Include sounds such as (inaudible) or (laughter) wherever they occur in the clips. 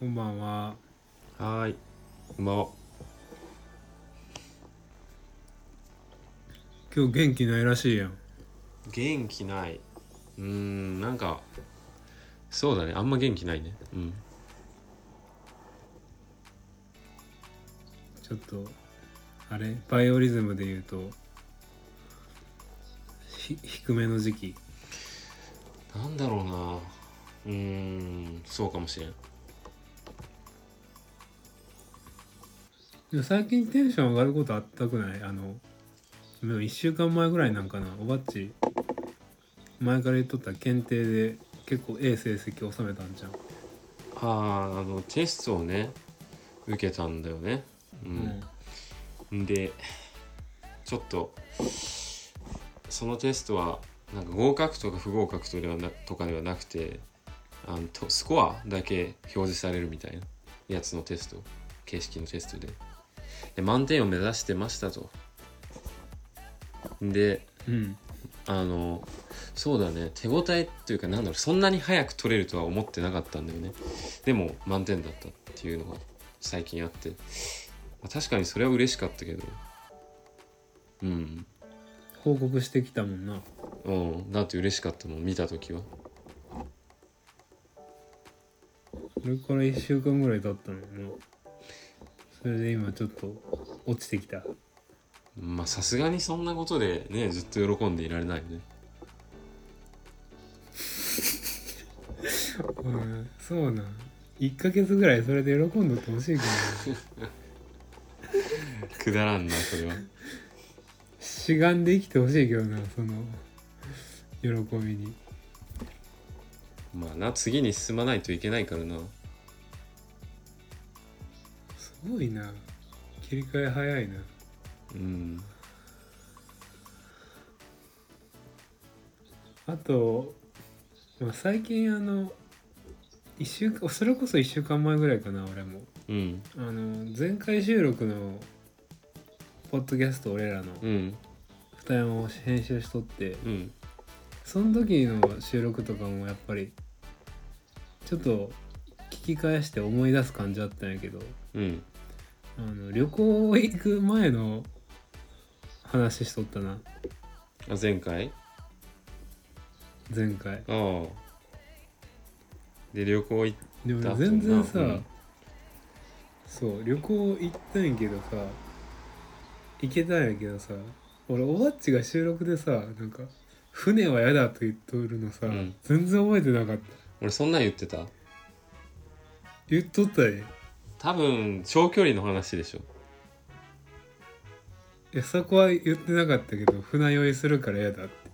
こんばんは。はーい。こんばんは。今日元気ないらしいやん。元気ない。うーん、なんか、そうだね。あんま元気ないね。うん。ちょっと、あれ？バイオリズムで言うと、ひ低めの時期。なんだろうな。うーん、そうかもしれん。最近テンション上がることあったくない？あの、でも1週間前ぐらいなんかな。おばっち、前から言っとった検定で結構ええ成績収めたんじゃん。ああ、あの、テストをね、受けたんだよね。うん。んで、ちょっと、そのテストは、なんか合格とか不合格とではなとかではなくてあのとスコアだけ表示されるみたいなやつのテスト形式のテストでで満点を目指してましたと。でうん。あのそうだね。手応えっていうかなんだろう。そんなに早く取れるとは思ってなかったんだよね。でも満点だったっていうのが最近あって、まあ確かにそれは嬉しかったけど。うん。報告してきたもんな。うん。だって嬉しかったもん見た時は。それから1週間ぐらい経ったのよな。それで今ちょっと落ちてきた。まあさすがにそんなことでねずっと喜んでいられないよねうん、そうなん。1ヶ月ぐらいそれで喜んどってほしいけどな。(laughs) くだらんなそれはしがんで生きてほしいけどな、その、喜びに。まあな次に進まないといけないからなすごいな。切り替え早いな。うん。あと、まあ、最近あの、一週間、それこそ1週間前ぐらいかな、俺も。うん。あの、前回収録の、ポッドキャスト俺らの。うん。二山を編集しとって、うん。その時の収録とかもやっぱりちょっと聞き返して思い出す感じだったんやけど。うんあの旅行行く前の話しとったな。あ前回？前回。ああ。で旅行行っでもだ全然さ、うん。そう旅行行ったんやけどさ行けたんやけどさ俺おばっちが収録でさなんか「船は嫌だ」と言っとるのさ、うん。全然覚えてなかった。俺そんなん言ってた？言っとったで多分長距離の話でしょ。いやそこは言ってなかったけど船酔いするから嫌だって。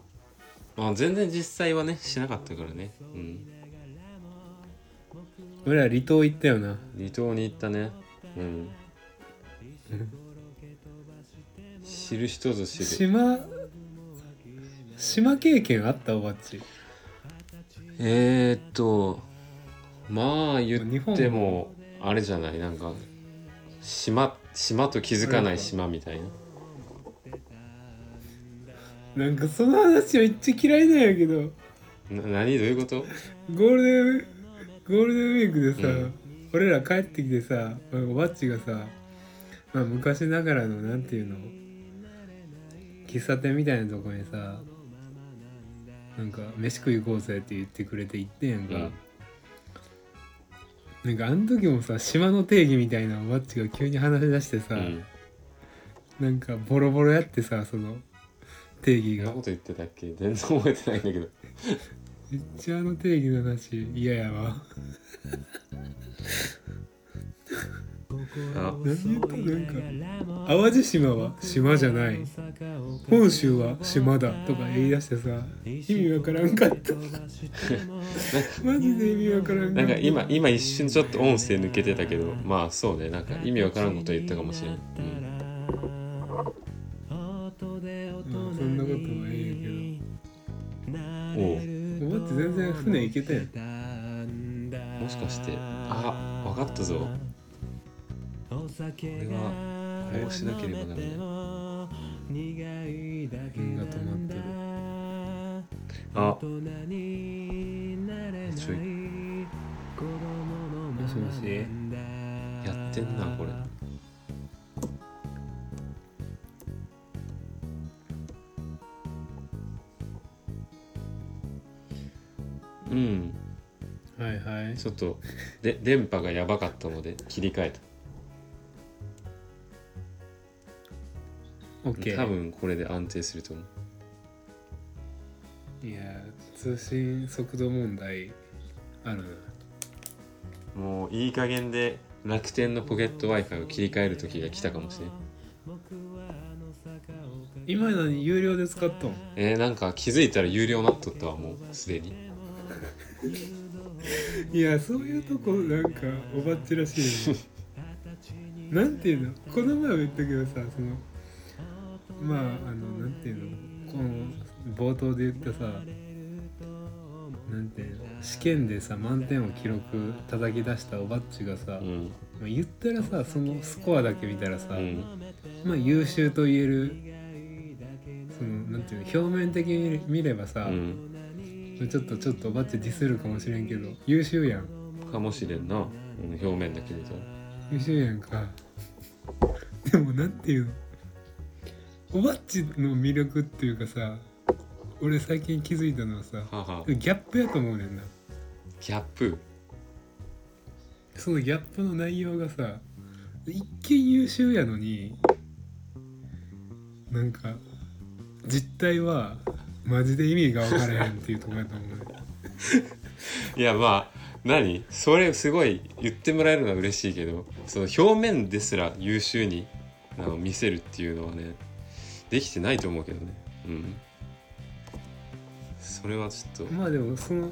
まあ全然実際はねしなかったからね。うん。俺ら離島行ったよな。離島に行ったね。うん。知る人ぞ知る。島島経験あった？おばっち。えー、っとまあ言日本ってもあれじゃない？なんか島島と気づかない島みたいな。なんかその話めっちゃ嫌いなんやけど。な何？どういうこと？ゴールデンウゴールデンウィークでさ、うん。俺ら帰ってきてさおばっちがさ、まあ、昔ながらのなんていうの喫茶店みたいなとこにさなんか飯食い行こうぜって言ってくれて行ってんやんか、うんなんかあの時もさ島の定義みたいなおばっちが急に話し出してさ、うん。なんかボロボロやってさその定義が。そんなこと言ってたっけ？全然覚えてないんだけど。(laughs) めっちゃあの定義の話嫌やわ。あ何言ったなんか淡路島は島じゃない。本州は島だとか言い出してさ意味わからんかった。マジで意味わからんかった。なんか今今一瞬ちょっと音声抜けてたけどまあそうね。なんか意味わからんこと言ったかもしれん、うん、まあそんなことはええけど。おばって全然船行けたやん。もしかしてあわかったぞ俺はこうしなければならない運が止まってるあ。ちょい。なんもしもしやってんなこれ。うん。はいはい。ちょっとで電波がやばかったので切り替えた OK 多分これで安定すると思う。いや通信速度問題あるな。もういい加減で楽天のポケット w i f i を切り替える時が来たかもしれん。今のに有料で使っとんえー、なんか気づいたら有料になっとったわもうすでに。(laughs) いやそういうとこなんかおばっちらしいよね。(laughs) なんていうの？この前も言ったけどさそのまああのなんていうの？この冒頭で言ったさなんていうの？試験でさ満点を記録叩き出したおばっちがさ、うん。まあ、言ったらさそのスコアだけ見たらさ、うん。まあ優秀と言えるそのなんていうの？表面的に見ればさ、うん。ちょっとちょっとおばっちディスるかもしれんけど優秀やん。かもしれんな、うん、表面だけ見たら優秀やんか。でもなんていうの？おばっちの魅力っていうかさ俺最近気づいたのはさははギャップやと思うねんな。ギャップ？そのギャップの内容がさ一見優秀やのになんか実態はマジで意味が分からへんっていうところやと思うね (laughs) いやまあ何？それすごい言ってもらえるのは嬉しいけどその表面ですら優秀にあの見せるっていうのはねできてないと思うけどね。うん。それはちょっと。まあでもその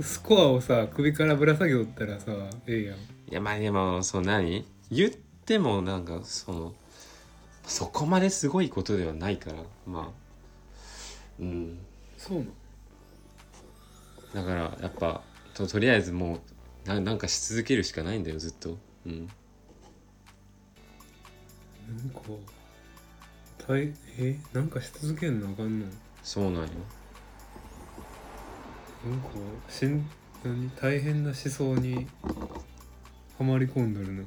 スコアをさ首からぶら下げとったらさええやん。いやまあでもその何？言ってもなんかそのそこまですごいことではないからまあ。うん。そうなの？だからやっぱととりあえずもうななんかし続けるしかないんだよずっと。うん。なんか大えなんかし続けんのあかんのそうなんよ。なんかしん何？大変な思想にはまり込んどるの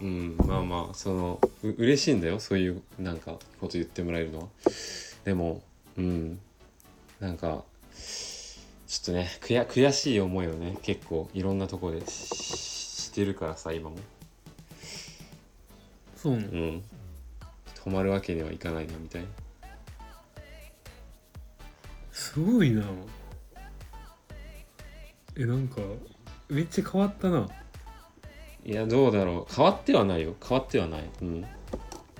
うんまあまあそのう嬉しいんだよ。そういうなんかこと言ってもらえるのは。でもうん。なんかちょっとね悔悔しい思いをね結構いろんなところでししてるからさ今も。そうなの？うん止まるわけにはいかないなみたいな。すごいな。えなんかめっちゃ変わったな。いやどうだろう。変わってはないよ。変わってはない。うん。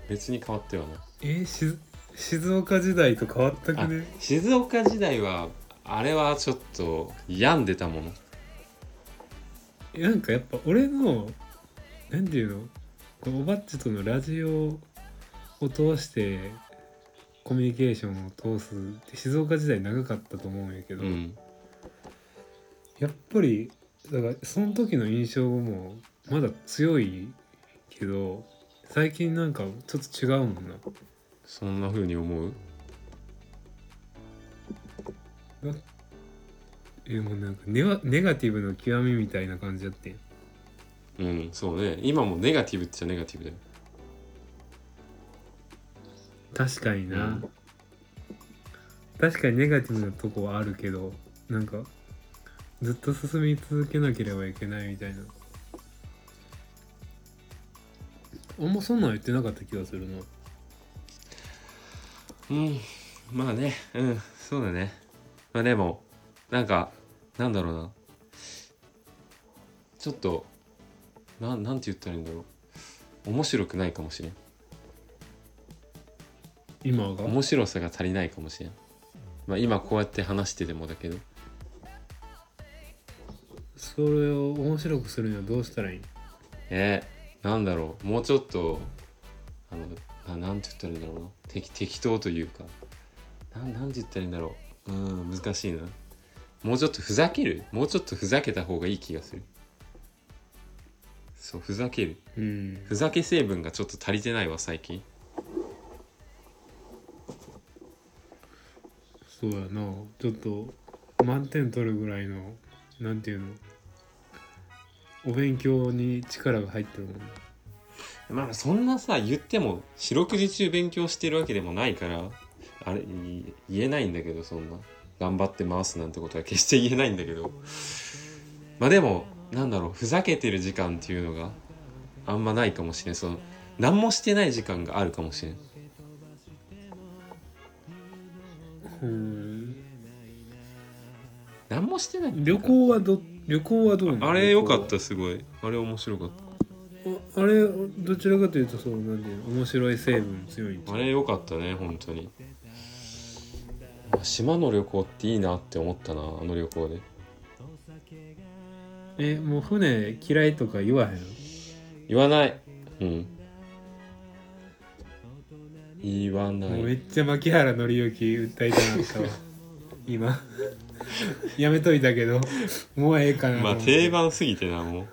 別に変わってはない。えし静岡時代と変わったくね？静岡時代はあれはちょっと病んでたもの。えなんかやっぱ俺のなんていうの？こうおばっちとのラジオを通してコミュニケーションを通すって静岡時代長かったと思うんやけど、うん。やっぱりだからその時の印象もまだ強いけど最近なんかちょっと違うもんな。そんな風に思う？えもうなんかネガネガティブの極みみたいな感じだってん。うんそうね。今もネガティブっちゃネガティブだよ確かにな、うん。確かにネガティブなとこはあるけどなんかずっと進み続けなければいけないみたいな。あんまそんなん言ってなかった気がするな。うん。まあね。うん。そうだね。まあでもなんかなんだろうな。ちょっとなんなんて言ったらいいんだろう。面白くないかもしれん今が？面白さが足りないかもしれん。まあ今こうやって話しててもだけど。それを面白くするにはどうしたらいい？えー、なんだろう。もうちょっとあのななんて言ったらいいんだろうな。適適当というか。なんなんて言ったらいいんだろう。うん難しいな。もうちょっとふざける？もうちょっとふざけた方がいい気がする。そうふざける。うん。ふざけ成分がちょっと足りてないわ最近そうやな。ちょっと満点取るぐらいのなんていうの？お勉強に力が入ってるもん。まあそんなさ言っても四六時中勉強してるわけでもないからあれ言えないんだけどそんな。頑張って回すなんてことは決して言えないんだけど。まあでもなんだろうふざけてる時間っていうのがあんまないかもしれん。その何もしてない時間があるかもしれん。うん。何もしてない旅行はど旅行はどうあれ良かっ旅た。すごいあれ面白かっ行はああれどちらかというとそうなんていうの面白い成分強いあれ良かったね本当に。島の旅行っていいなって思ったなあの旅行で。えもう船嫌いとか言わへん？言わない。うん言わない。もうめっちゃ牧原紀之訴えたなったわ。今。(laughs) やめといたけどもうええかなとまあ定番すぎてなも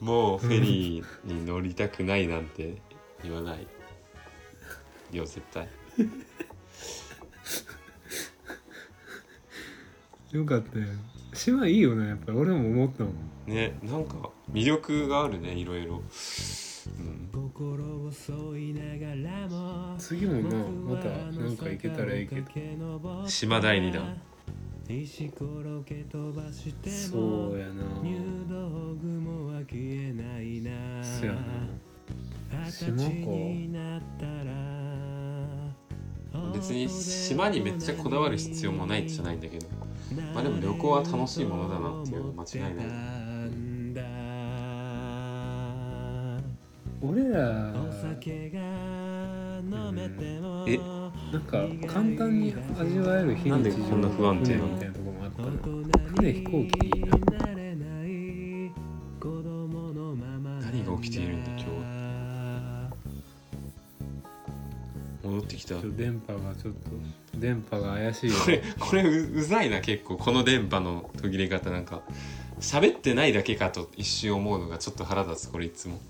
う。もうフェリーに乗りたくないなんて言わない。よ絶対。(laughs) よかったよ。島いいよねやっぱり。俺も思ったもん。ねなんか魅力があるねいろいろ、うん、次もなまたなんか行けたらいいけど。島第二弾そうやなそやな。島か。別に島にめっちゃこだわる必要もないじゃないんだけど。まあでも旅行は楽しいものだなっていうのは間違いない俺ら。え？なんか簡単に味わえる非日常なんでこんな不安定なの？船みたいなとこもあったな船飛行機いいな何が起きているんだ今日。は戻ってきた。電波がちょっと電波が怪しいよ。これこれううざいな結構。この電波の途切れ方。なんか喋ってないだけかと一瞬思うのがちょっと腹立つこれいつも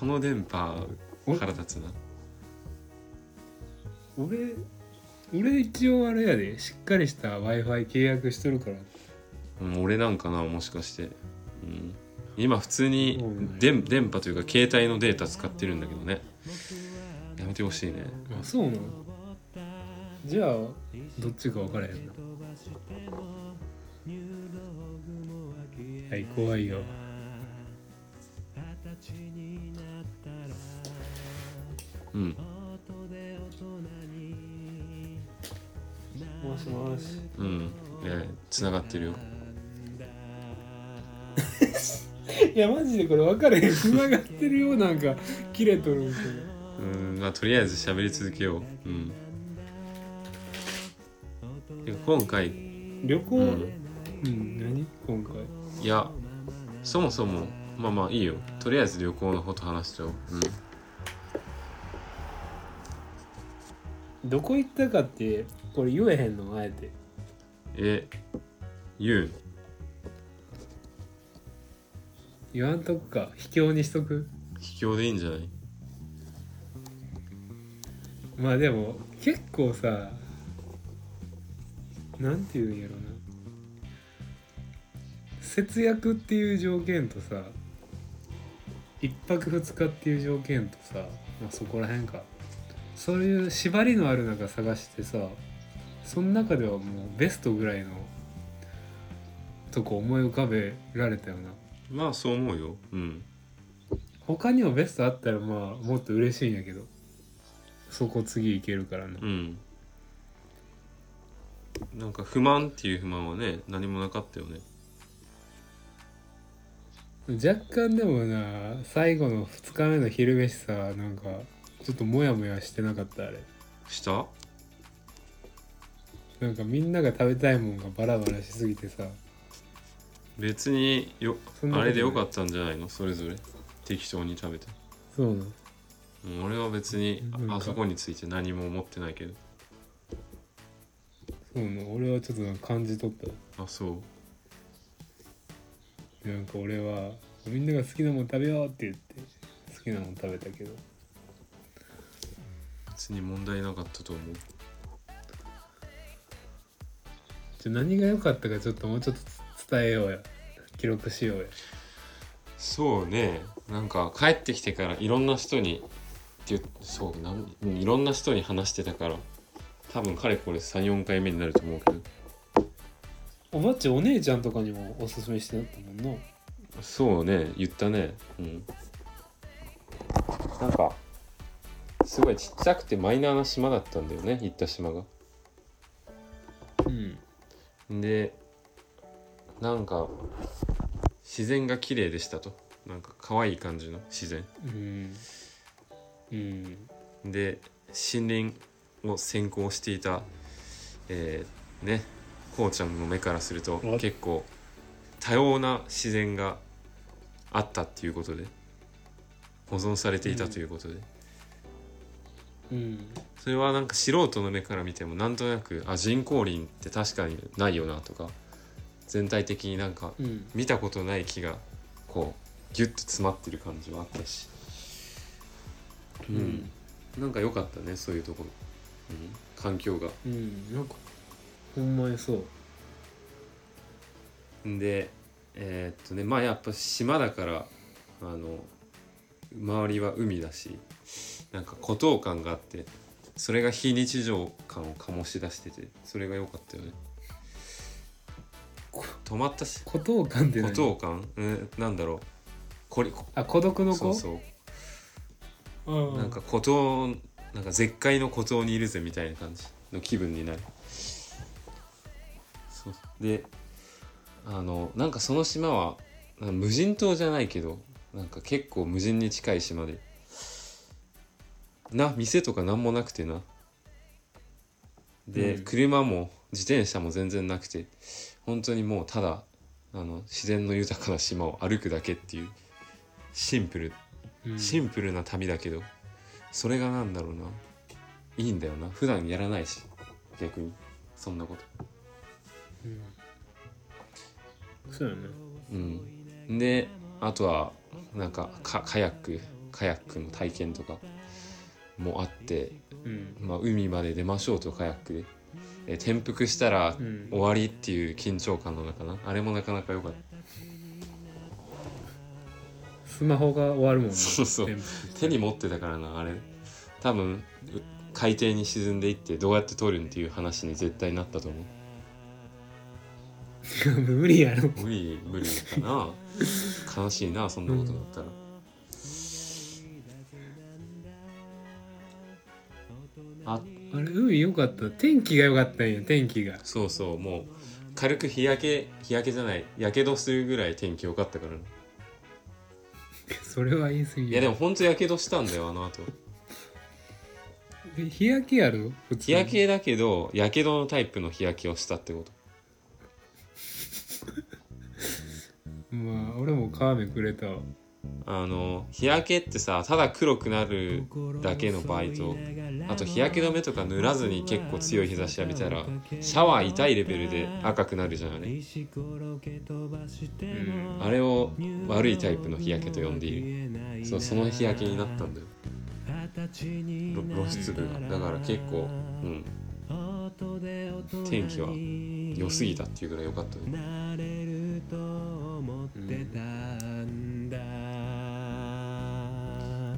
この電波腹立つな。俺俺一応あれやでしっかりした w i f i 契約しとるから。うん俺なんかなもしかして、うん、今普通に電電波というか携帯のデータ使ってるんだけどね。やめてほしいね。あそうなのじゃあどっちか分からへんな。はい怖いようん。もしもし。うん。えつながってるよ。(laughs) いやマジでこれ分かれへん。繋がってるよなんか切れとるんけうん。まあとりあえず喋り続けよう。うん。で今回。ど旅行？ううんん、何？今回。いやそもそも。まあまあいいよ。とりあえず旅行のこと話しちゃおう。うんどこ行ったかってこれ言えへんのあえて。え言う言わんとくか。秘境にしとく？秘境でいいんじゃない？まあでも結構さなんていうんやろな。節約っていう条件とさ一泊二日っていう条件とさ、まあ、そこら辺かそういう縛りのある中探してさその中ではもうベストぐらいのとこ思い浮かべられたよな。まあそう思うよ。うん。他にもベストあったらまあもっと嬉しいんやけど。そこ次行けるからな。うん。なんか不満っていう不満はね何もなかったよね。若干でもな最後の2日目の昼飯さなんかちょっとモヤモヤしてなかったあれ。した？なんかみんなが食べたいもんがバラバラしすぎてさ。別によそんなことない。あれでよかったんじゃないの？それぞれ。適当に食べて。そうなの。うん俺は別になんかああそこについて何も思ってないけど。そうなの。俺はちょっとなんか感じ取った。あそう？なんか俺はみんなが好きなもん食べようって言って好きなもん食べたけど別に問題なかったと思う。じゃ何が良かったかちょっともうちょっと伝えようや記録しようやそうね。なんか帰ってきてからいろんな人にってそうなんうんいろんな人に話してたから多分かれこれ34回目になると思うけど。おばっちお姉ちゃんとかにもおすすめしてなったもんな。そうね。言ったね。うん。なんかすごいちっちゃくてマイナーな島だったんだよね行った島が。うん。でなんか自然が綺麗でしたと。なんか可愛い感じの自然。うん。うん。で森林を先行していたえーねこうちゃんの目からするとお結構多様な自然があったっていうことで保存されていたということで、うんそれはなんか素人の目から見てもなんとなくあ人工林って確かにないよなとか全体的になんかうん。見たことない木がこうギュッと詰まってる感じはあったし、うん。なんか良かったねそういうところ、うん、環境が。うん。なんかほんまにそう。んでえーっとねまあやっぱ島だからあの周りは海だしなんか孤島感があってそれが非日常感を醸し出しててそれが良かったよね。こ泊まったし。孤島感って孤何島感、うん、なんだろう。これあ孤独の子？そうそう。うんなんか孤島なんか絶海の孤島にいるぜみたいな感じ。の気分になる。そう。であのなんかその島は無人島じゃないけどなんか結構無人に近い島で。な店とか何もなくてな。で、うん。車も自転車も全然なくて。本当にもうただあの自然の豊かな島を歩くだけっていうシンプルうん。シンプルな旅だけどそれがなんだろうな。いいんだよな。普段やらないし逆に。そんなこと。うん。そうよね。うん。であとはなんかカカヤックカヤックの体験とかもあって、うん。まあ、海まで出ましょうとカヤックで。え転覆したらうん。終わりっていう緊張感の中な。あれもなかなか良かった。スマホが終わるもんね。そうそう。手に持ってたからなあれ。多分う海底に沈んでいってどうやって撮るんっていう話に絶対なったと思う。(laughs) 無理やろ。無理無理かな悲しいなそんなことだったら、ああれ海良かった？天気が良かったんや天気が。そうそうもう軽く日焼け日焼けじゃないやけどするぐらい天気良かったから。ねそれは言い過ぎいやでもほんとやけどしたんだよあの後。え日焼けやろ？普通日焼けだけどやけどのタイプの日焼けをしたってことまあ俺も皮目くれた。あの日焼けってさただ黒くなるだけの場合とあと日焼け止めとか塗らずに結構強い日差し浴びたらシャワー痛いレベルで赤くなるじゃんあれうん。あれを悪いタイプの日焼けと呼んでいる。そうその日焼けになったんだよ。露出部。がだから結構うん。天気は良すぎたっていうぐらい良かったねね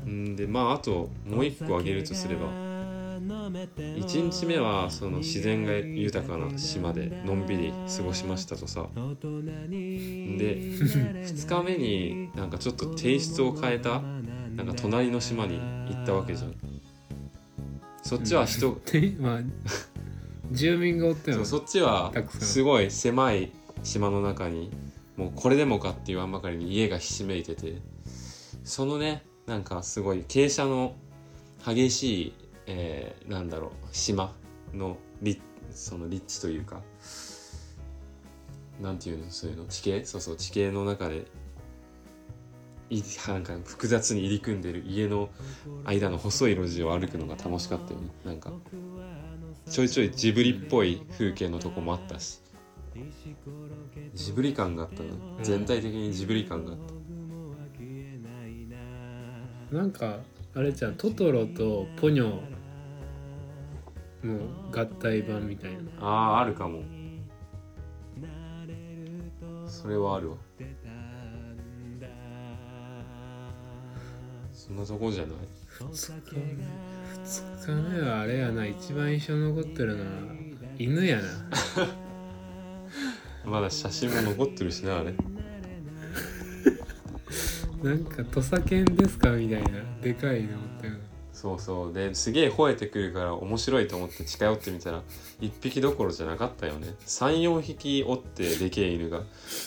うん。でまああともう一個挙げるとすれば1日目はその自然が豊かな島でのんびり過ごしましたとさ。で2日目になんかちょっとテイストを変えたなんか隣の島に行ったわけじゃん。そっちは人、で (laughs) まあ住民がおったよそっちはすごい狭い島の中にもうこれでもかって言わんばかりに家がひしめいてて。そのねなんかすごい傾斜の激しい、えーなんだろう島の立その立地というか。なんていうの？そういうの？地形？そうそう地形の中でいなんか複雑に入り組んでる家の間の細い路地を歩くのが楽しかったよね。なんかちょいちょいジブリっぽい風景のとこもあったし。ジブリ感があったな。全体的にジブリ感があった。なんかあれじゃんトトロとポニョの合体版みたいな。あああるかも。それはあるわ。そんなとこじゃない？2日目はあれやな。一番印象に残ってるのは犬やな (laughs) まだ写真も残ってるしなあれ。(laughs) なんか土佐犬ですかみたいな。でかいのってそうそう。ですげえ吠えてくるから面白いと思って近寄ってみたら1匹どころじゃなかったよね。34匹おってでけえ犬が。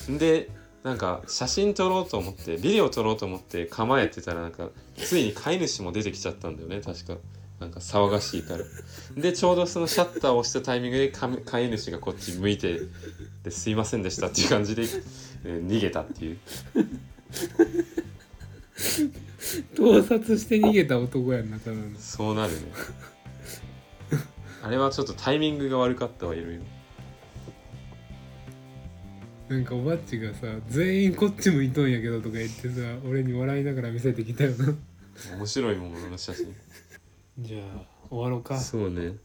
でなんか写真撮ろうと思ってビデオ撮ろうと思って構えてたらなんかついに飼い主も出てきちゃったんだよね確かなんか騒がしいから。でちょうどそのシャッターを押したタイミングでか飼い主がこっち向いてですいませんでしたっていう感じで、えー逃げたっていう。盗撮して逃げた男やんなただの。そうなるね。あれはちょっとタイミングが悪かったわいろいろ。なんかおばっちがさ全員こっち向いとんやけどとか言ってさ俺に笑いながら見せてきたよな。面白いものの写真じゃあ終わろうか。そうね。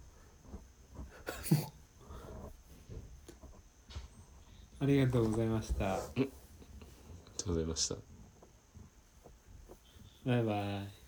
ありがとうございました。ありがとうございました。バイバイ